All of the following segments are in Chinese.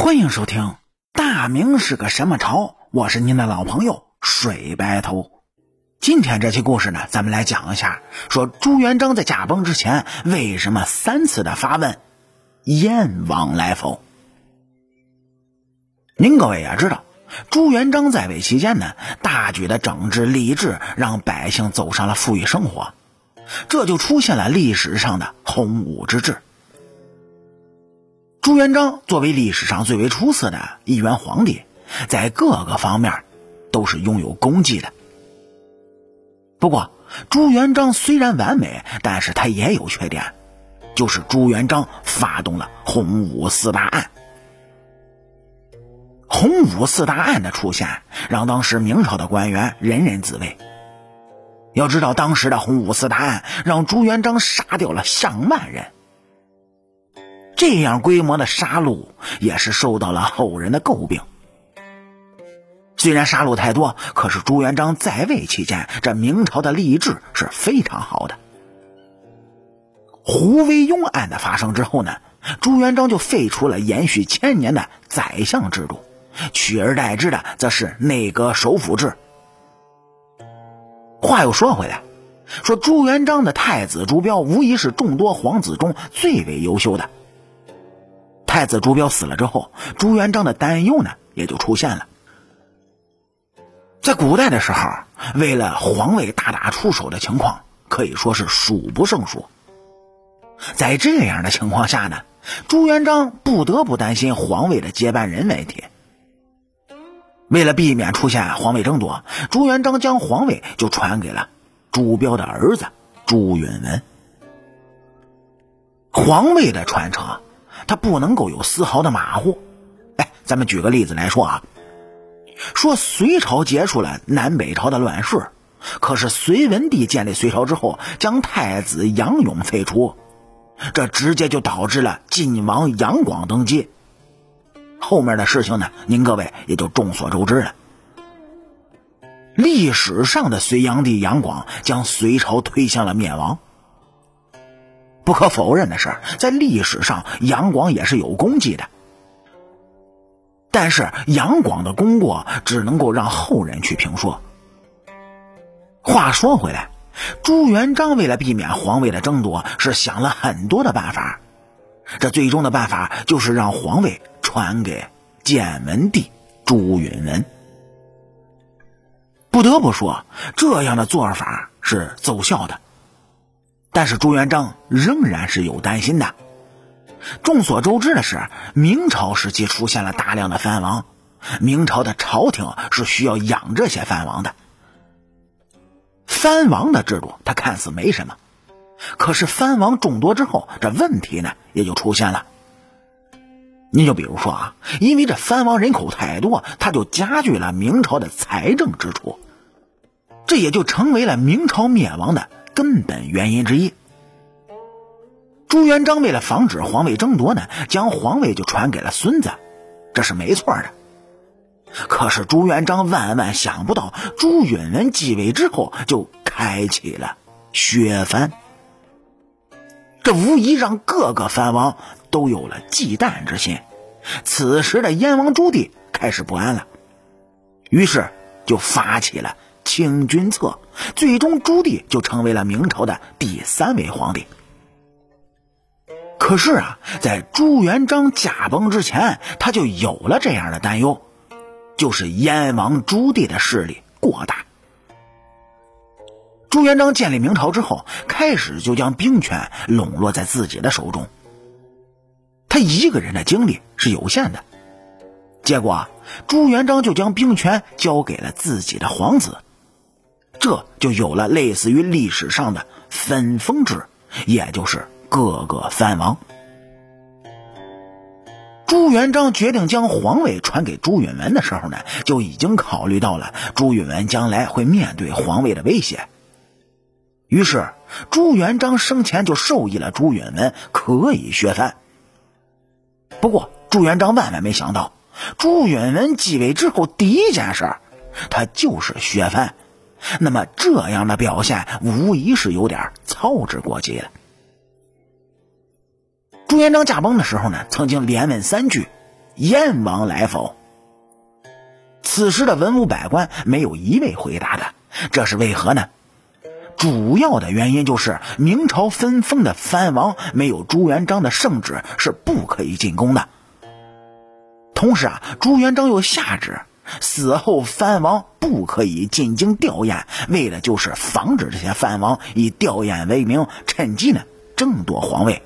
欢迎收听《大明是个什么朝》，我是您的老朋友水白头。今天这期故事呢，咱们来讲一下，说朱元璋在驾崩之前，为什么三次的发问燕王来否？您各位也知道，朱元璋在位期间呢，大举的整治吏治，让百姓走上了富裕生活，这就出现了历史上的洪武之治。朱元璋作为历史上最为出色的一元皇帝，在各个方面都是拥有功绩的。不过，朱元璋虽然完美，但是他也有缺点，就是朱元璋发动了洪武四大案。洪武四大案的出现，让当时明朝的官员人人自危。要知道，当时的洪武四大案让朱元璋杀掉了上万人。这样规模的杀戮也是受到了后人的诟病。虽然杀戮太多，可是朱元璋在位期间，这明朝的吏治是非常好的。胡惟庸案的发生之后呢，朱元璋就废除了延续千年的宰相制度，取而代之的则是内阁首辅制。话又说回来，说朱元璋的太子朱标无疑是众多皇子中最为优秀的。太子朱标死了之后，朱元璋的担忧呢也就出现了。在古代的时候，为了皇位大打出手的情况可以说是数不胜数。在这样的情况下呢，朱元璋不得不担心皇位的接班人问题。为了避免出现皇位争夺，朱元璋将皇位就传给了朱标的儿子朱允文。皇位的传承。他不能够有丝毫的马虎。哎，咱们举个例子来说啊，说隋朝结束了南北朝的乱世，可是隋文帝建立隋朝之后，将太子杨勇废除，这直接就导致了晋王杨广登基。后面的事情呢，您各位也就众所周知了。历史上的隋炀帝杨广将隋朝推向了灭亡。不可否认的是，在历史上，杨广也是有功绩的。但是，杨广的功过只能够让后人去评说。话说回来，朱元璋为了避免皇位的争夺，是想了很多的办法。这最终的办法就是让皇位传给建文帝朱允文。不得不说，这样的做法是奏效的。但是朱元璋仍然是有担心的。众所周知的是，明朝时期出现了大量的藩王，明朝的朝廷是需要养这些藩王的。藩王的制度，它看似没什么，可是藩王众多之后，这问题呢也就出现了。你就比如说啊，因为这藩王人口太多，他就加剧了明朝的财政支出，这也就成为了明朝灭亡的。根本原因之一，朱元璋为了防止皇位争夺呢，将皇位就传给了孙子，这是没错的。可是朱元璋万万想不到，朱允文继位之后就开启了削藩，这无疑让各个藩王都有了忌惮之心。此时的燕王朱棣开始不安了，于是就发起了。清君侧，最终朱棣就成为了明朝的第三位皇帝。可是啊，在朱元璋驾崩之前，他就有了这样的担忧，就是燕王朱棣的势力过大。朱元璋建立明朝之后，开始就将兵权笼络在自己的手中。他一个人的精力是有限的，结果朱元璋就将兵权交给了自己的皇子。这就有了类似于历史上的分封制，也就是各个藩王。朱元璋决定将皇位传给朱允文的时候呢，就已经考虑到了朱允文将来会面对皇位的威胁。于是，朱元璋生前就授意了朱允文可以削藩。不过，朱元璋万万没想到，朱允文继位之后第一件事，他就是削藩。那么这样的表现无疑是有点操之过急了。朱元璋驾崩的时候呢，曾经连问三句：“燕王来否？此时的文武百官没有一位回答的，这是为何呢？主要的原因就是明朝分封的藩王没有朱元璋的圣旨是不可以进宫的。同时啊，朱元璋又下旨死后藩王不可以进京吊唁，为的就是防止这些藩王以吊唁为名趁机呢争夺皇位。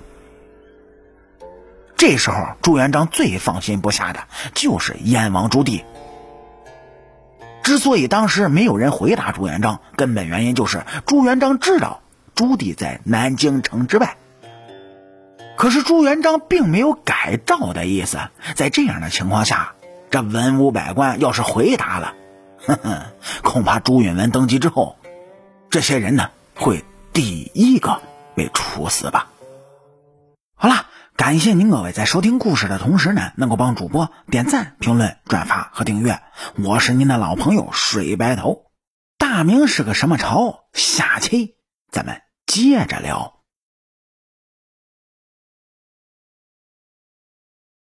这时候朱元璋最放心不下的就是燕王朱棣。之所以当时没有人回答朱元璋，根本原因就是朱元璋知道朱棣在南京城之外。可是朱元璋并没有改诏的意思，在这样的情况下，这文武百官要是回答了，哼哼，恐怕朱允文登基之后，这些人呢会第一个被处死吧。好了。感谢您各位在收听故事的同时呢，能够帮主播点赞、评论、转发和订阅。我是您的老朋友水白头。大明是个什么朝？下期咱们接着聊。